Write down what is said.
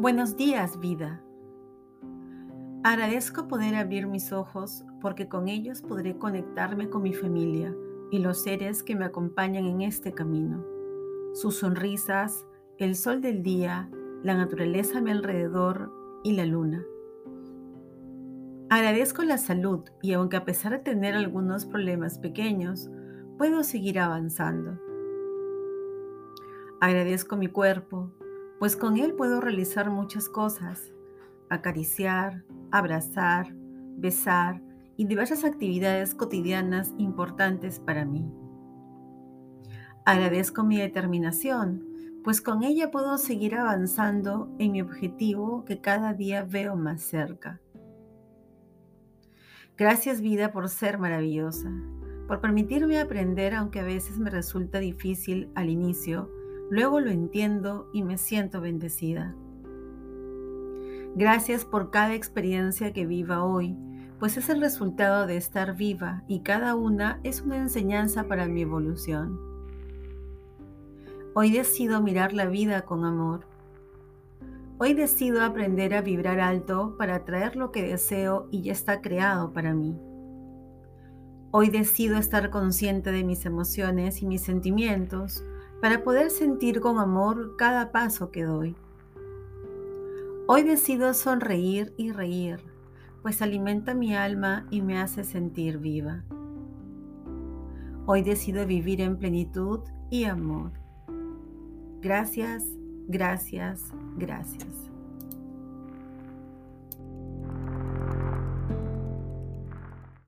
Buenos días, vida. Agradezco poder abrir mis ojos porque con ellos podré conectarme con mi familia y los seres que me acompañan en este camino. Sus sonrisas, el sol del día, la naturaleza a mi alrededor y la luna. Agradezco la salud y aunque a pesar de tener algunos problemas pequeños, puedo seguir avanzando. Agradezco mi cuerpo, pues con él puedo realizar muchas cosas, acariciar, abrazar, besar y diversas actividades cotidianas importantes para mí. Agradezco mi determinación, pues con ella puedo seguir avanzando en mi objetivo que cada día veo más cerca. Gracias vida por ser maravillosa, por permitirme aprender aunque a veces me resulta difícil al inicio Luego lo entiendo y me siento bendecida. Gracias por cada experiencia que viva hoy, pues es el resultado de estar viva y cada una es una enseñanza para mi evolución. Hoy decido mirar la vida con amor. Hoy decido aprender a vibrar alto para atraer lo que deseo y ya está creado para mí. Hoy decido estar consciente de mis emociones y mis sentimientos para poder sentir con amor cada paso que doy. Hoy decido sonreír y reír, pues alimenta mi alma y me hace sentir viva. Hoy decido vivir en plenitud y amor. Gracias, gracias, gracias.